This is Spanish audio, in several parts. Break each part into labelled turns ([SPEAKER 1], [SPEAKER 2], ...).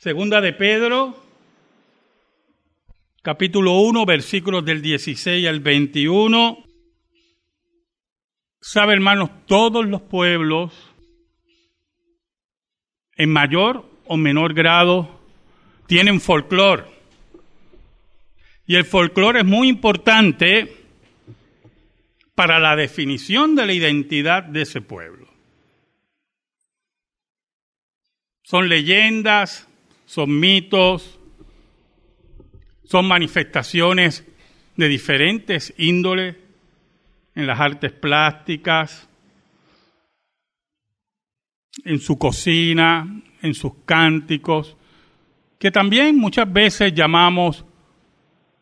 [SPEAKER 1] Segunda de Pedro, capítulo 1, versículos del 16 al 21. Sabe, hermanos, todos los pueblos, en mayor o menor grado, tienen folclore. Y el folclore es muy importante para la definición de la identidad de ese pueblo. Son leyendas, son mitos, son manifestaciones de diferentes índoles en las artes plásticas, en su cocina, en sus cánticos, que también muchas veces llamamos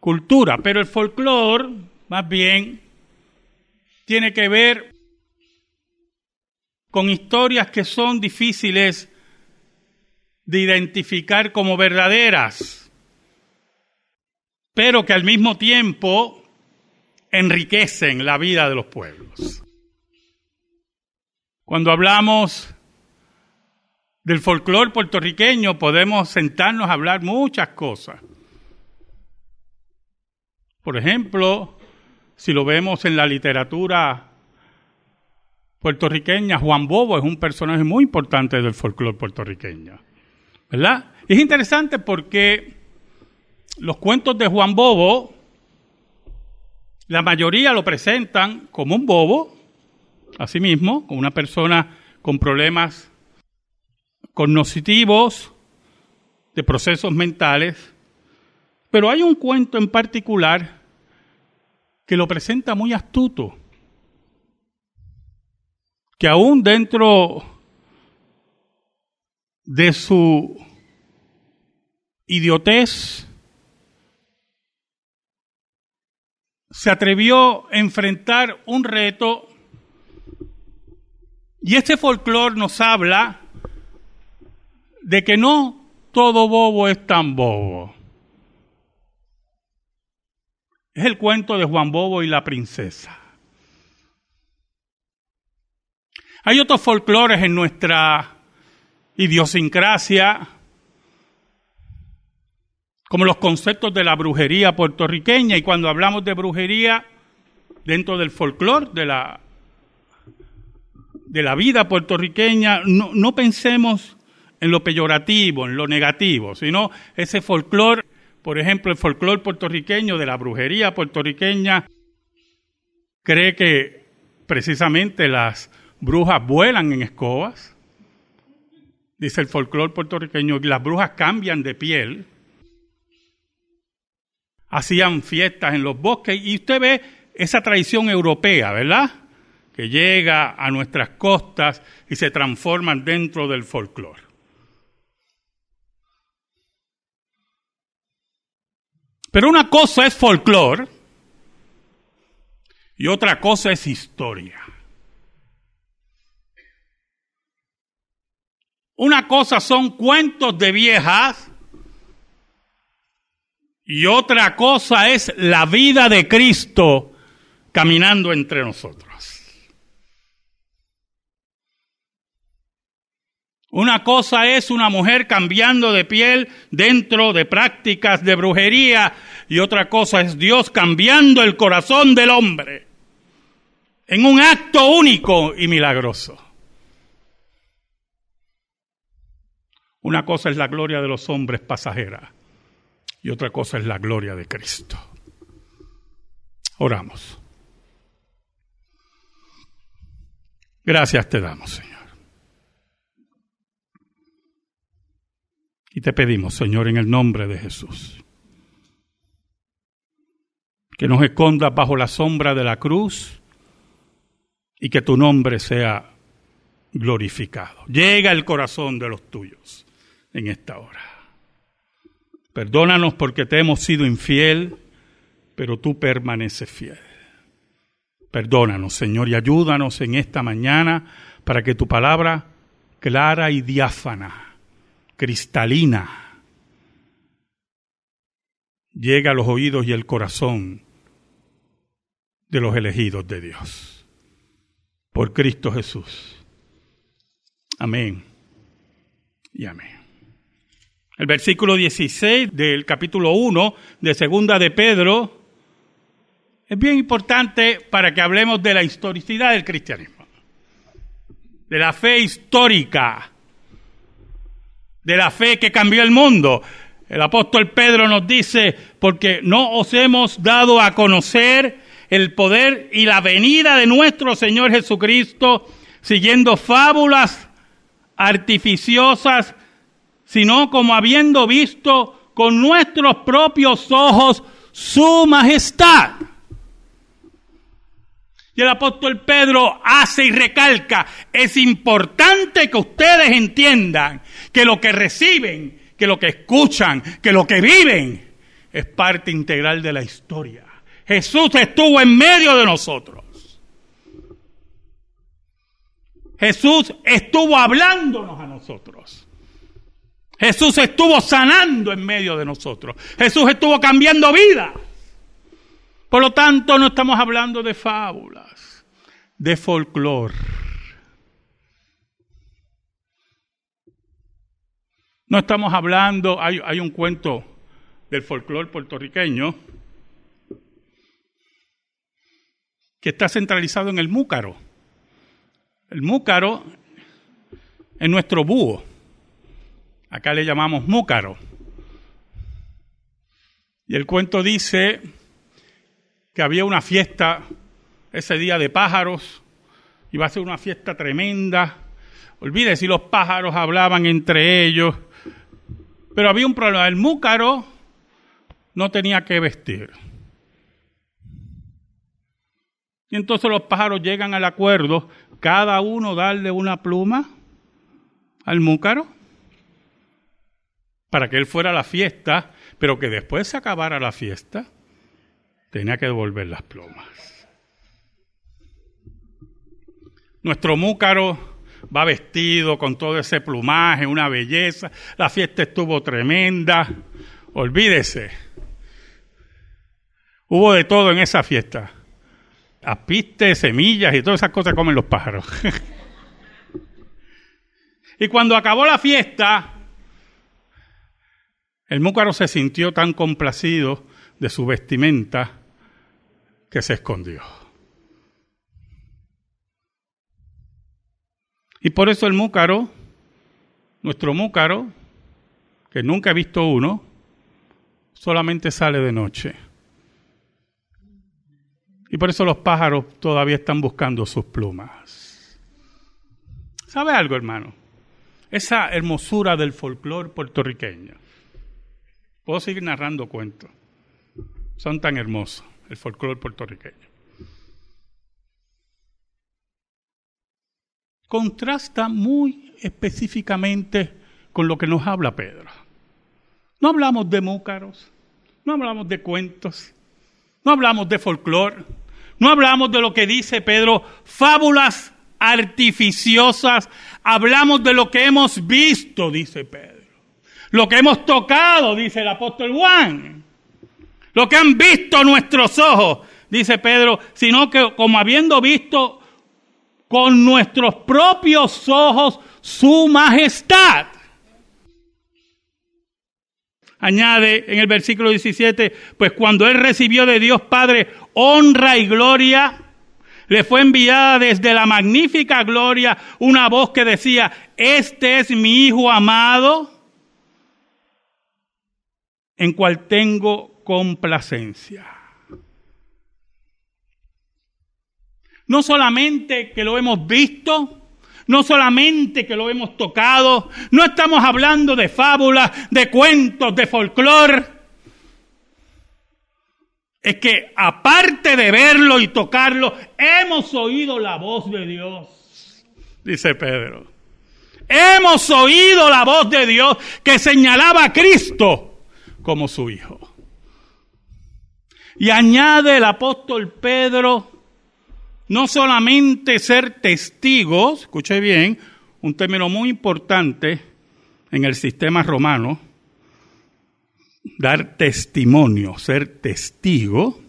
[SPEAKER 1] cultura, pero el folclore más bien tiene que ver con historias que son difíciles de identificar como verdaderas, pero que al mismo tiempo enriquecen la vida de los pueblos. Cuando hablamos del folclore puertorriqueño podemos sentarnos a hablar muchas cosas. Por ejemplo, si lo vemos en la literatura puertorriqueña, Juan Bobo es un personaje muy importante del folclore puertorriqueño. ¿Verdad? Es interesante porque los cuentos de Juan Bobo, la mayoría lo presentan como un bobo, así mismo, como una persona con problemas cognitivos, de procesos mentales, pero hay un cuento en particular que lo presenta muy astuto, que aún dentro de su idiotez, se atrevió a enfrentar un reto y este folclore nos habla de que no todo bobo es tan bobo. Es el cuento de Juan Bobo y la princesa. Hay otros folclores en nuestra idiosincrasia, como los conceptos de la brujería puertorriqueña, y cuando hablamos de brujería, dentro del folclore de la, de la vida puertorriqueña, no, no pensemos en lo peyorativo, en lo negativo, sino ese folclore, por ejemplo, el folclore puertorriqueño de la brujería puertorriqueña, cree que precisamente las brujas vuelan en escobas, dice el folclore puertorriqueño, las brujas cambian de piel, hacían fiestas en los bosques y usted ve esa tradición europea, ¿verdad? Que llega a nuestras costas y se transforman dentro del folclore. Pero una cosa es folclore y otra cosa es historia. Una cosa son cuentos de viejas y otra cosa es la vida de Cristo caminando entre nosotros. Una cosa es una mujer cambiando de piel dentro de prácticas de brujería y otra cosa es Dios cambiando el corazón del hombre en un acto único y milagroso. Una cosa es la gloria de los hombres pasajera y otra cosa es la gloria de Cristo. Oramos. Gracias te damos, Señor. Y te pedimos, Señor, en el nombre de Jesús, que nos escondas bajo la sombra de la cruz y que tu nombre sea glorificado. Llega el corazón de los tuyos en esta hora. Perdónanos porque te hemos sido infiel, pero tú permaneces fiel. Perdónanos, Señor, y ayúdanos en esta mañana para que tu palabra clara y diáfana, cristalina, llegue a los oídos y el corazón de los elegidos de Dios. Por Cristo Jesús. Amén y amén. El versículo 16 del capítulo 1 de Segunda de Pedro es bien importante para que hablemos de la historicidad del cristianismo, de la fe histórica, de la fe que cambió el mundo. El apóstol Pedro nos dice, porque no os hemos dado a conocer el poder y la venida de nuestro Señor Jesucristo siguiendo fábulas artificiosas, sino como habiendo visto con nuestros propios ojos su majestad. Y el apóstol Pedro hace y recalca, es importante que ustedes entiendan que lo que reciben, que lo que escuchan, que lo que viven es parte integral de la historia. Jesús estuvo en medio de nosotros. Jesús estuvo hablándonos a nosotros. Jesús estuvo sanando en medio de nosotros. Jesús estuvo cambiando vida. Por lo tanto, no estamos hablando de fábulas, de folclore. No estamos hablando, hay, un cuento del folclore puertorriqueño que está centralizado en el múcaro. El múcaro es nuestro búho. Acá le llamamos múcaro. Y el cuento dice que había una fiesta ese día de pájaros, iba a ser una fiesta tremenda. Olvídese si los pájaros hablaban entre ellos, pero había un problema. El múcaro no tenía que vestir. Y entonces los pájaros llegan al acuerdo, cada uno darle una pluma al múcaro para que él fuera a la fiesta, pero que después se acabara la fiesta tenía que devolver las plumas. Nuestro múcaro va vestido con todo ese plumaje, una belleza. La fiesta estuvo tremenda. Olvídese. Hubo de todo en esa fiesta. Apistes, semillas y todas esas cosas comen los pájaros. y cuando acabó la fiesta, el múcaro se sintió tan complacido de su vestimenta que se escondió. Y por eso el múcaro, nuestro múcaro, que nunca he visto uno, solamente sale de noche. Y por eso los pájaros todavía están buscando sus plumas. ¿Sabe algo, hermano? Esa hermosura del folclore puertorriqueño. Puedo seguir narrando cuentos. Son tan hermosos el folclore puertorriqueño. Contrasta muy específicamente con lo que nos habla Pedro. No hablamos de múcaros, no hablamos de cuentos, no hablamos de folclore, no hablamos de lo que dice Pedro, fábulas artificiosas, hablamos de lo que hemos visto, dice Pedro. Lo que hemos tocado, dice el apóstol Juan lo que han visto nuestros ojos, dice Pedro, sino que como habiendo visto con nuestros propios ojos su majestad. Añade en el versículo 17, pues cuando él recibió de Dios Padre honra y gloria, le fue enviada desde la magnífica gloria una voz que decía, este es mi Hijo amado, en cual tengo complacencia. No solamente que lo hemos visto, no solamente que lo hemos tocado, no estamos hablando de fábulas, de cuentos, de folclore. Es que aparte de verlo y tocarlo, hemos oído la voz de Dios, dice Pedro. Hemos oído la voz de Dios que señalaba a Cristo como su Hijo. Y añade el apóstol Pedro, no solamente ser testigos, escuche bien, un término muy importante en el sistema romano, dar testimonio, ser testigo,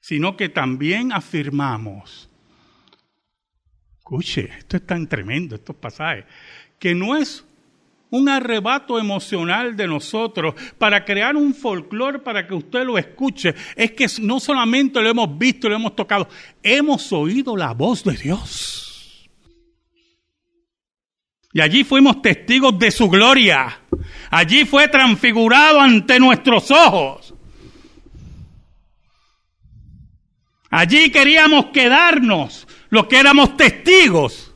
[SPEAKER 1] sino que también afirmamos Escuche, esto es tan tremendo, estos pasajes, que no es un arrebato emocional de nosotros para crear un folclore para que usted lo escuche. Es que no solamente lo hemos visto, lo hemos tocado, hemos oído la voz de Dios. Y allí fuimos testigos de su gloria. Allí fue transfigurado ante nuestros ojos. Allí queríamos quedarnos, los que éramos testigos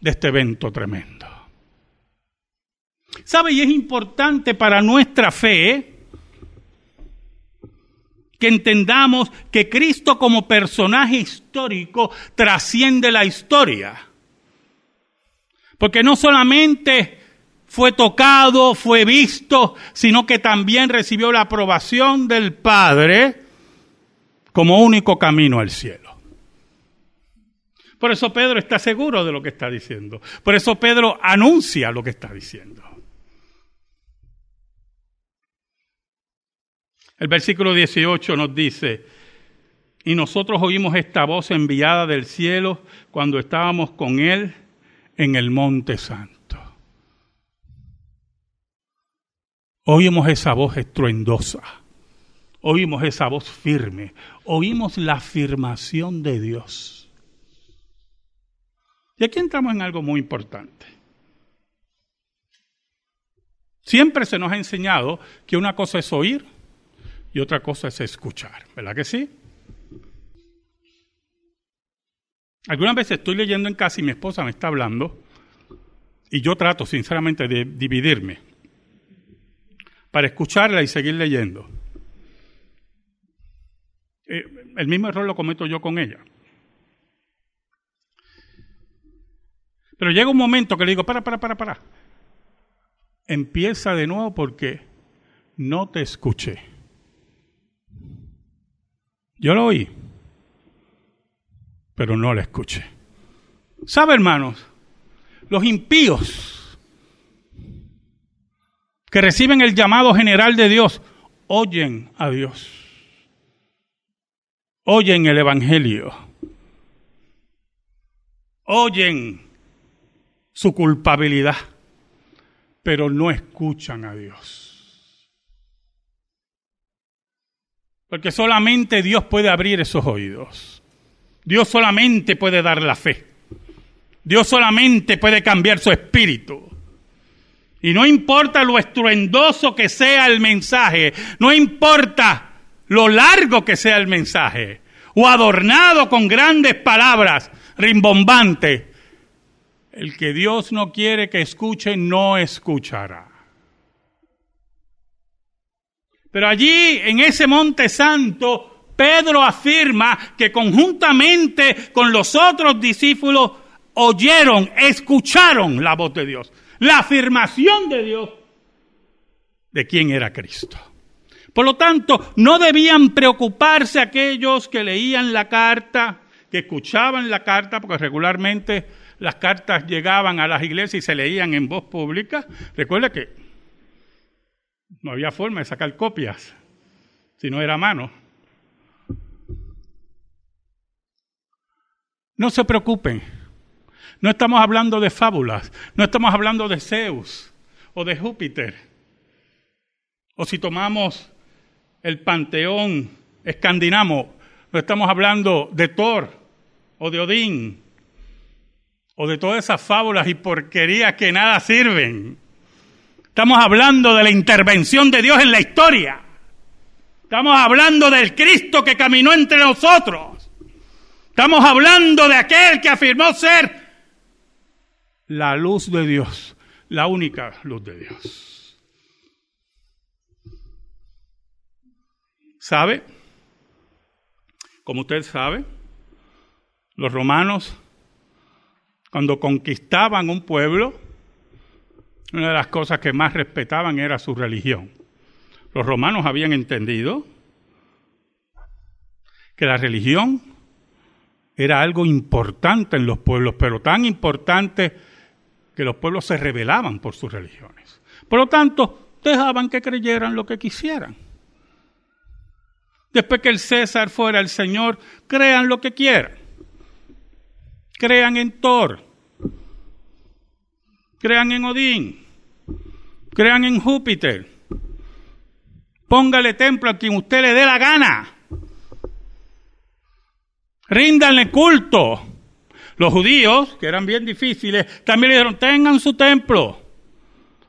[SPEAKER 1] de este evento tremendo. ¿Sabe? Y es importante para nuestra fe que entendamos que Cristo como personaje histórico trasciende la historia. Porque no solamente fue tocado, fue visto, sino que también recibió la aprobación del Padre como único camino al cielo. Por eso Pedro está seguro de lo que está diciendo. Por eso Pedro anuncia lo que está diciendo. El versículo 18 nos dice, y nosotros oímos esta voz enviada del cielo cuando estábamos con Él en el monte santo. Oímos esa voz estruendosa, oímos esa voz firme, oímos la afirmación de Dios. Y aquí entramos en algo muy importante. Siempre se nos ha enseñado que una cosa es oír y otra cosa es escuchar, ¿verdad que sí? Algunas veces estoy leyendo en casa y mi esposa me está hablando y yo trato sinceramente de dividirme para escucharla y seguir leyendo. Eh, el mismo error lo cometo yo con ella. Pero llega un momento que le digo, para, para, para, para. Empieza de nuevo porque no te escuché. Yo lo oí, pero no lo escuché. ¿Sabe, hermanos? Los impíos que reciben el llamado general de Dios oyen a Dios. Oyen el Evangelio. Oyen su culpabilidad, pero no escuchan a Dios. Porque solamente Dios puede abrir esos oídos. Dios solamente puede dar la fe. Dios solamente puede cambiar su espíritu. Y no importa lo estruendoso que sea el mensaje, no importa lo largo que sea el mensaje, o adornado con grandes palabras rimbombantes, el que Dios no quiere que escuche, no escuchará. Pero allí, en ese monte santo, Pedro afirma que conjuntamente con los otros discípulos oyeron, escucharon la voz de Dios, la afirmación de Dios de quién era Cristo. Por lo tanto, no debían preocuparse aquellos que leían la carta, que escuchaban la carta, porque regularmente las cartas llegaban a las iglesias y se leían en voz pública. Recuerda que no había forma de sacar copias, si no era mano. No se preocupen. No estamos hablando de fábulas, no estamos hablando de Zeus o de Júpiter. O si tomamos el panteón escandinavo, no estamos hablando de Thor o de Odín o de todas esas fábulas y porquerías que nada sirven. Estamos hablando de la intervención de Dios en la historia. Estamos hablando del Cristo que caminó entre nosotros. Estamos hablando de aquel que afirmó ser la luz de Dios, la única luz de Dios. ¿Sabe? Como usted sabe, los romanos, cuando conquistaban un pueblo, una de las cosas que más respetaban era su religión. Los romanos habían entendido que la religión era algo importante en los pueblos, pero tan importante que los pueblos se rebelaban por sus religiones. Por lo tanto, dejaban que creyeran lo que quisieran. Después que el César fuera el Señor, crean lo que quieran. Crean en Thor. Crean en Odín. Crean en Júpiter. Póngale templo a quien usted le dé la gana. Ríndanle culto. Los judíos, que eran bien difíciles, también le dijeron, tengan su templo.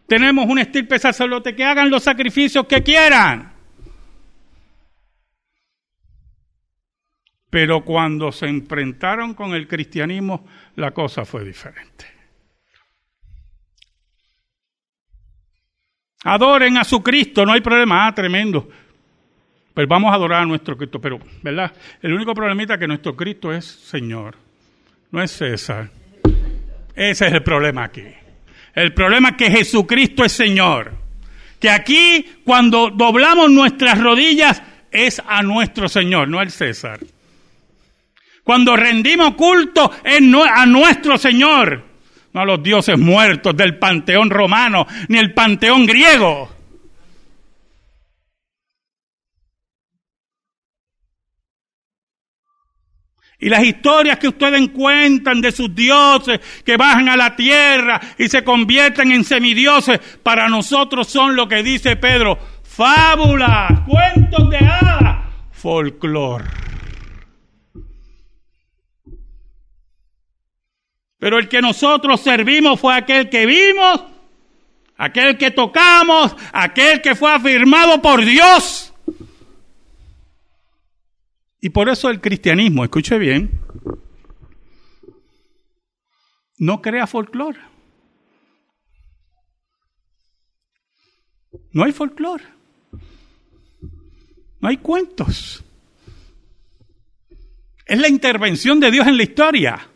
[SPEAKER 1] Tenemos un estirpe sacerdote que hagan los sacrificios que quieran. Pero cuando se enfrentaron con el cristianismo, la cosa fue diferente. Adoren a su Cristo, no hay problema, ah, tremendo. Pues vamos a adorar a nuestro Cristo, pero, ¿verdad? El único problemita es que nuestro Cristo es Señor, no es César. Ese es el problema aquí. El problema es que Jesucristo es Señor. Que aquí, cuando doblamos nuestras rodillas, es a nuestro Señor, no al César. Cuando rendimos culto, es a nuestro Señor no a los dioses muertos del panteón romano ni el panteón griego. Y las historias que ustedes cuentan de sus dioses que bajan a la tierra y se convierten en semidioses, para nosotros son lo que dice Pedro, fábulas, cuentos de hadas, folclor. Pero el que nosotros servimos fue aquel que vimos, aquel que tocamos, aquel que fue afirmado por Dios. Y por eso el cristianismo, escuche bien, no crea folclore. No hay folclore. No hay cuentos. Es la intervención de Dios en la historia.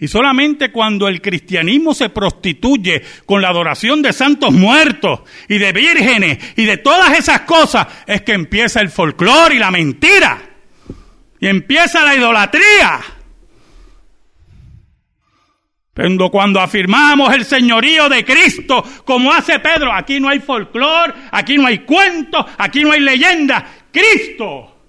[SPEAKER 1] Y solamente cuando el cristianismo se prostituye con la adoración de santos muertos y de vírgenes y de todas esas cosas es que empieza el folclore y la mentira. Y empieza la idolatría. Pero cuando afirmamos el señorío de Cristo, como hace Pedro, aquí no hay folclore, aquí no hay cuentos, aquí no hay leyenda. Cristo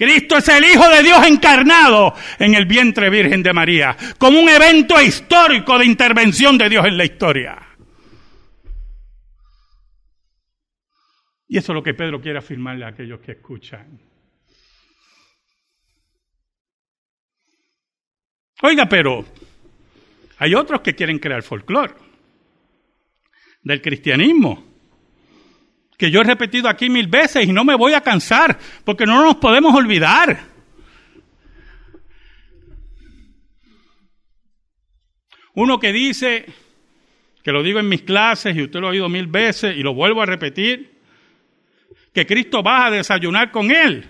[SPEAKER 1] Cristo es el Hijo de Dios encarnado en el vientre virgen de María, como un evento histórico de intervención de Dios en la historia. Y eso es lo que Pedro quiere afirmarle a aquellos que escuchan. Oiga, pero hay otros que quieren crear folclore del cristianismo que yo he repetido aquí mil veces y no me voy a cansar, porque no nos podemos olvidar. Uno que dice, que lo digo en mis clases y usted lo ha oído mil veces y lo vuelvo a repetir, que Cristo va a desayunar con él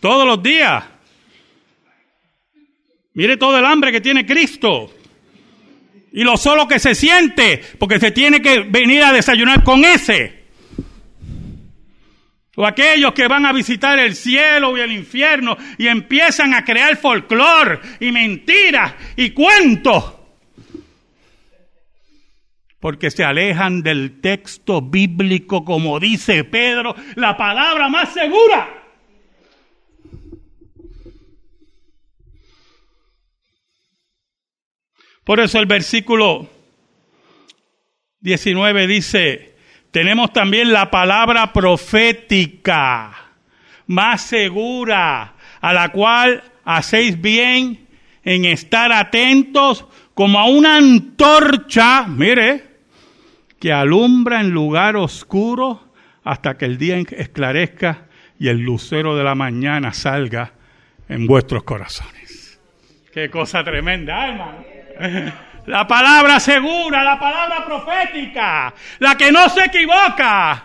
[SPEAKER 1] todos los días. Mire todo el hambre que tiene Cristo y lo solo que se siente, porque se tiene que venir a desayunar con ese o aquellos que van a visitar el cielo y el infierno y empiezan a crear folclor y mentiras y cuentos. Porque se alejan del texto bíblico, como dice Pedro, la palabra más segura. Por eso el versículo 19 dice, tenemos también la palabra profética, más segura, a la cual hacéis bien en estar atentos como a una antorcha, mire, que alumbra en lugar oscuro hasta que el día esclarezca y el lucero de la mañana salga en vuestros corazones. Qué cosa tremenda, hermano. La palabra segura, la palabra profética, la que no se equivoca.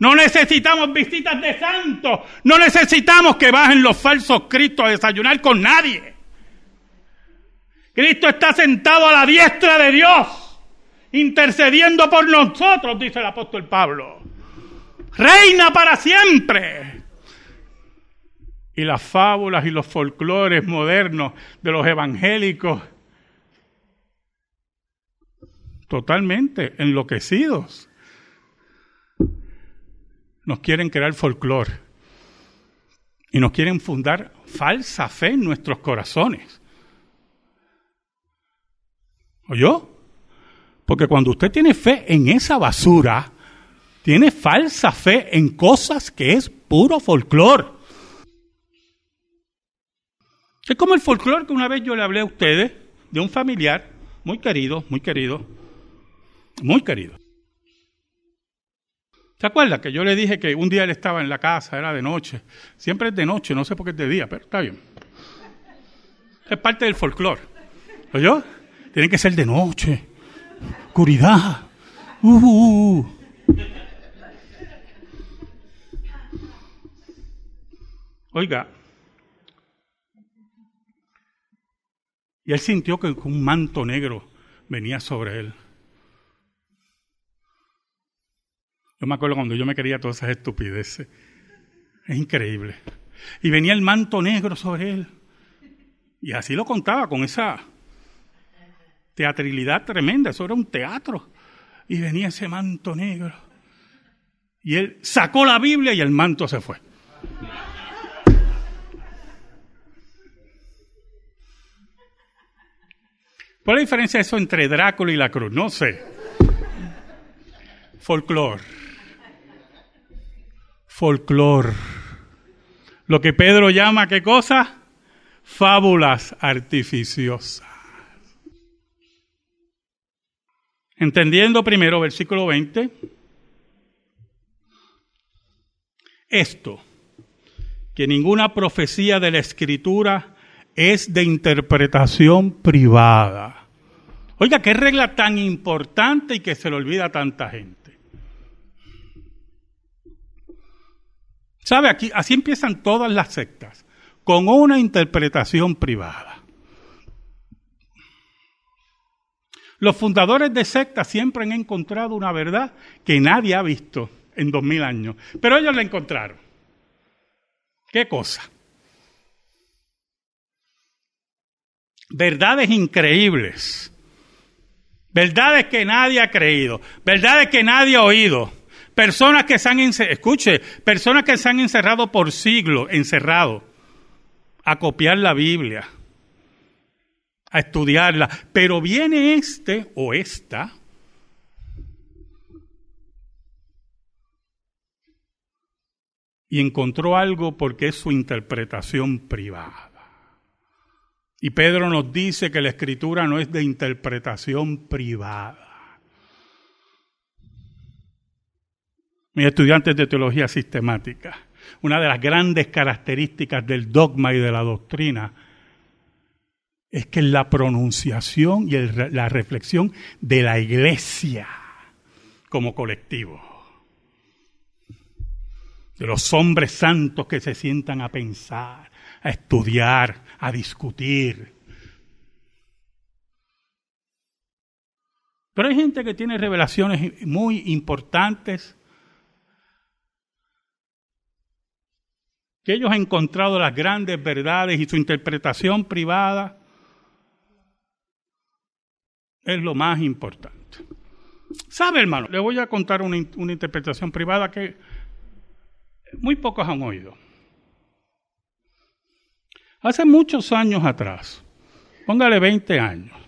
[SPEAKER 1] No necesitamos visitas de santos, no necesitamos que bajen los falsos Cristos a desayunar con nadie. Cristo está sentado a la diestra de Dios, intercediendo por nosotros, dice el apóstol Pablo. Reina para siempre. Y las fábulas y los folclores modernos de los evangélicos totalmente enloquecidos. Nos quieren crear folclore. Y nos quieren fundar falsa fe en nuestros corazones. ¿Oyó? Porque cuando usted tiene fe en esa basura, tiene falsa fe en cosas que es puro folclore. Es como el folclore que una vez yo le hablé a ustedes de un familiar muy querido, muy querido, muy querido. ¿Se acuerda que yo le dije que un día él estaba en la casa, era de noche? Siempre es de noche, no sé por qué es de día, pero está bien. Es parte del folclore. ¿Oyó? Tiene que ser de noche. Oscuridad. Uh, uh, uh. Oiga, y él sintió que un manto negro venía sobre él. Yo me acuerdo cuando yo me quería todas esas estupideces. Es increíble. Y venía el manto negro sobre él. Y así lo contaba con esa teatralidad tremenda. Eso era un teatro. Y venía ese manto negro. Y él sacó la Biblia y el manto se fue. ¿Cuál es la diferencia de eso entre Drácula y la cruz? No sé. Folclor folclor. Lo que Pedro llama, ¿qué cosa? Fábulas artificiosas. Entendiendo primero versículo 20, esto, que ninguna profecía de la escritura es de interpretación privada. Oiga, qué regla tan importante y que se le olvida a tanta gente. ¿Sabe? Aquí, así empiezan todas las sectas, con una interpretación privada. Los fundadores de sectas siempre han encontrado una verdad que nadie ha visto en dos mil años, pero ellos la encontraron. ¿Qué cosa? Verdades increíbles, verdades que nadie ha creído, verdades que nadie ha oído. Personas que se han, escuche, personas que se han encerrado por siglos, encerrado, a copiar la Biblia, a estudiarla. Pero viene este o esta y encontró algo porque es su interpretación privada. Y Pedro nos dice que la escritura no es de interpretación privada. Mis estudiantes de teología sistemática, una de las grandes características del dogma y de la doctrina es que la pronunciación y la reflexión de la iglesia como colectivo, de los hombres santos que se sientan a pensar, a estudiar, a discutir. Pero hay gente que tiene revelaciones muy importantes que ellos han encontrado las grandes verdades y su interpretación privada es lo más importante. ¿Sabe, hermano? Le voy a contar una, una interpretación privada que muy pocos han oído. Hace muchos años atrás, póngale 20 años,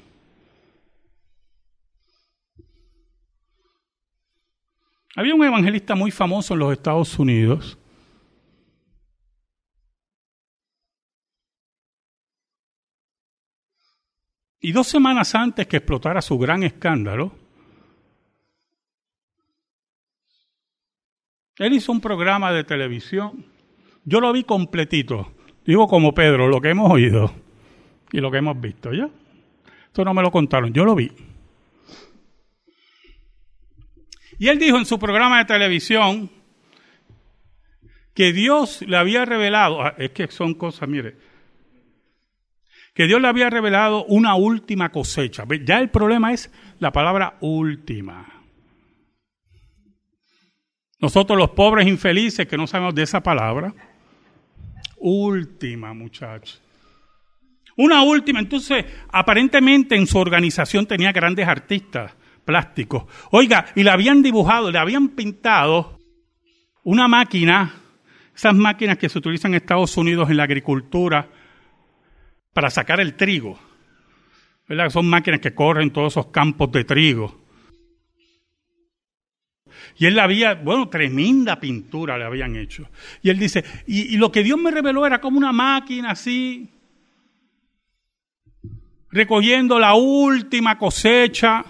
[SPEAKER 1] había un evangelista muy famoso en los Estados Unidos Y dos semanas antes que explotara su gran escándalo, él hizo un programa de televisión. Yo lo vi completito. Digo como Pedro, lo que hemos oído y lo que hemos visto, ¿ya? Esto no me lo contaron, yo lo vi. Y él dijo en su programa de televisión que Dios le había revelado, ah, es que son cosas, mire, que Dios le había revelado una última cosecha. Ya el problema es la palabra última. Nosotros los pobres infelices que no sabemos de esa palabra. Última, muchachos. Una última. Entonces, aparentemente en su organización tenía grandes artistas plásticos. Oiga, y le habían dibujado, le habían pintado una máquina Esas máquinas que se utilizan en Estados Unidos en la agricultura para sacar el trigo. ¿verdad? Son máquinas que corren todos esos campos de trigo. Y él había, bueno, tremenda pintura le habían hecho. Y él dice, y, y lo que Dios me reveló era como una máquina así, recogiendo la última cosecha.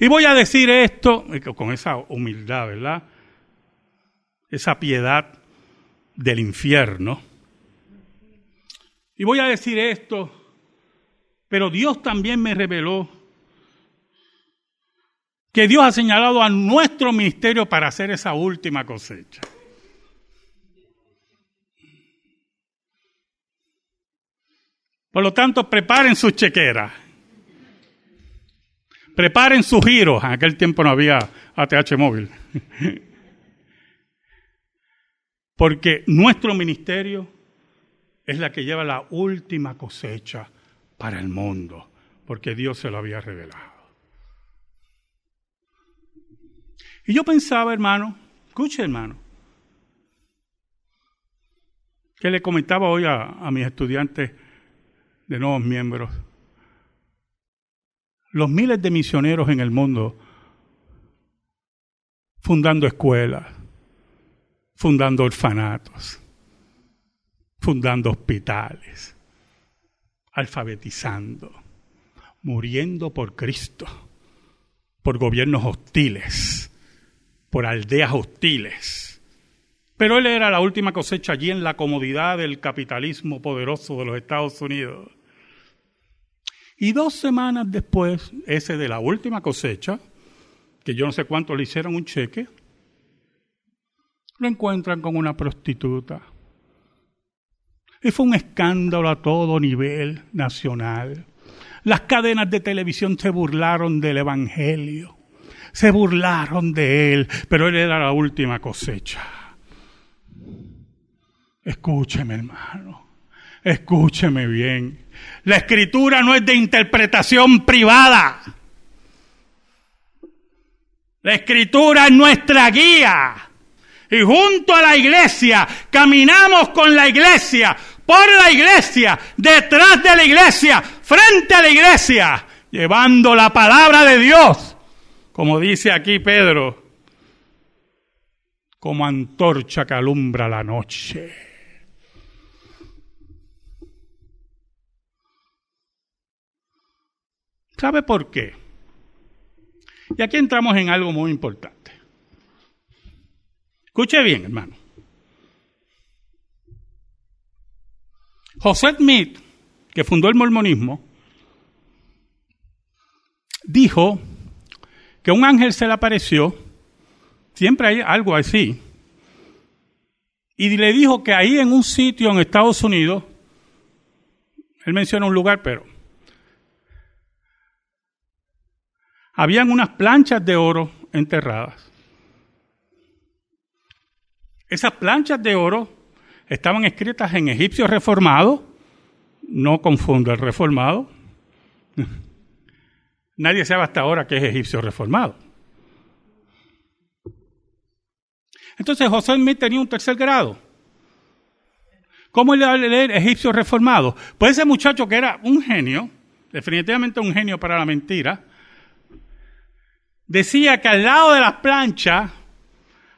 [SPEAKER 1] Y voy a decir esto con esa humildad, ¿verdad? Esa piedad del infierno. Y voy a decir esto, pero Dios también me reveló que Dios ha señalado a nuestro ministerio para hacer esa última cosecha. Por lo tanto, preparen sus chequeras. Preparen sus giros. En aquel tiempo no había ATH móvil. Porque nuestro ministerio es la que lleva la última cosecha para el mundo, porque Dios se lo había revelado. Y yo pensaba, hermano, escuche hermano, que le comentaba hoy a, mis estudiantes de nuevos miembros, los miles de misioneros en el mundo fundando escuelas, fundando orfanatos, fundando hospitales, alfabetizando, muriendo por Cristo, por gobiernos hostiles, por aldeas hostiles. Pero él era la última cosecha allí en la comodidad del capitalismo poderoso de los Estados Unidos. Y dos semanas después, ese de la última cosecha, que yo no sé cuánto le hicieron un cheque, lo encuentran con una prostituta. Y fue un escándalo a todo nivel nacional. Las cadenas de televisión se burlaron del Evangelio, se burlaron de él, pero él era la última cosecha. Escúcheme, hermano, escúcheme bien. La escritura no es de interpretación privada. La escritura es nuestra guía. Y junto a la iglesia caminamos con la iglesia, por la iglesia, detrás de la iglesia, frente a la iglesia, llevando la palabra de Dios, como dice aquí Pedro, como antorcha que alumbra la noche. ¿Sabe por qué? Y aquí entramos en algo muy importante. Escuche bien, hermano. José Smith, que fundó el mormonismo, dijo que un ángel se le apareció, siempre hay algo así, y le dijo que ahí en un sitio en Estados Unidos, él menciona un lugar, pero habían unas planchas de oro enterradas. Esas planchas de oro estaban escritas en egipcio reformado, no confundo el reformado. Nadie sabe hasta ahora qué es egipcio reformado. Entonces José Smith tenía un tercer grado. ¿Cómo le va a leer egipcio reformado? Pues ese muchacho que era un genio, definitivamente un genio para la mentira, decía que al lado de las planchas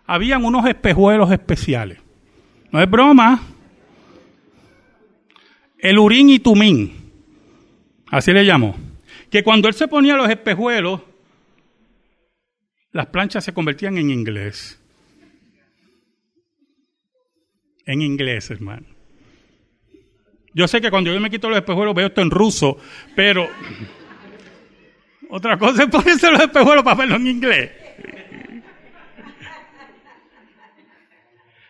[SPEAKER 1] habían unos espejuelos especiales. No es broma. El urín y tumín. Así le llamó. Que cuando él se ponía los espejuelos, las planchas se convertían en inglés. En inglés, hermano. Yo sé que cuando yo me quito los espejuelos veo esto en ruso, pero otra cosa es ponerse los espejuelos para verlo en inglés.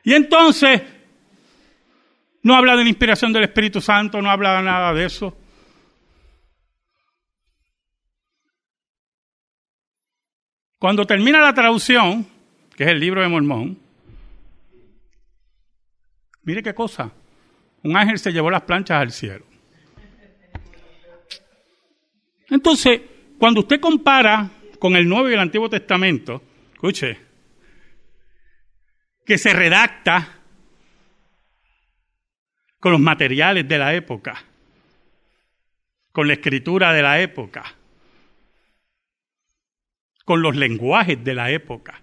[SPEAKER 1] Y entonces, no habla de la inspiración del Espíritu Santo, no habla nada de eso. Cuando termina la traducción, que es el libro de Mormón, mire qué cosa, un ángel se llevó las planchas al cielo. Entonces, cuando usted compara con el Nuevo y el Antiguo Testamento, escuche, que se redacta con los materiales de la época, con la escritura de la época, con los lenguajes de la época,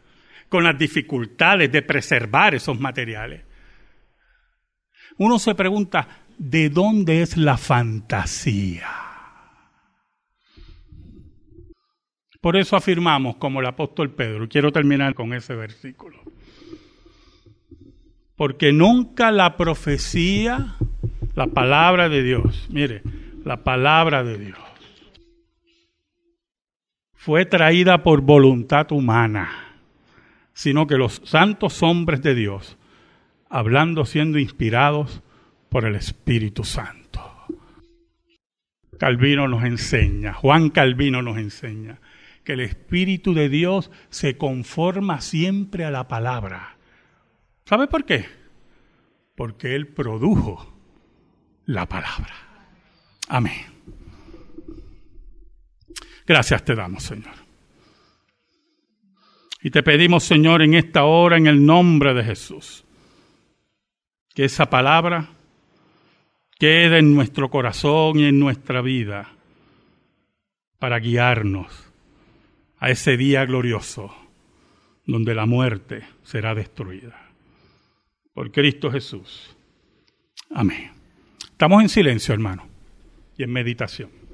[SPEAKER 1] con las dificultades de preservar esos materiales. Uno se pregunta, ¿de dónde es la fantasía? Por eso afirmamos, como el apóstol Pedro, quiero terminar con ese versículo, porque nunca la profecía, la palabra de Dios, mire, la palabra de Dios, fue traída por voluntad humana, sino que los santos hombres de Dios, hablando siendo inspirados por el Espíritu Santo. Calvino nos enseña, Juan Calvino nos enseña, que el Espíritu de Dios se conforma siempre a la palabra ¿Sabe por qué? Porque Él produjo la palabra. Amén. Gracias te damos, Señor. Y te pedimos, Señor, en esta hora, en el nombre de Jesús, que esa palabra quede en nuestro corazón y en nuestra vida para guiarnos a ese día glorioso donde la muerte será destruida por Cristo Jesús. Amén. Estamos en silencio, hermano, y en meditación.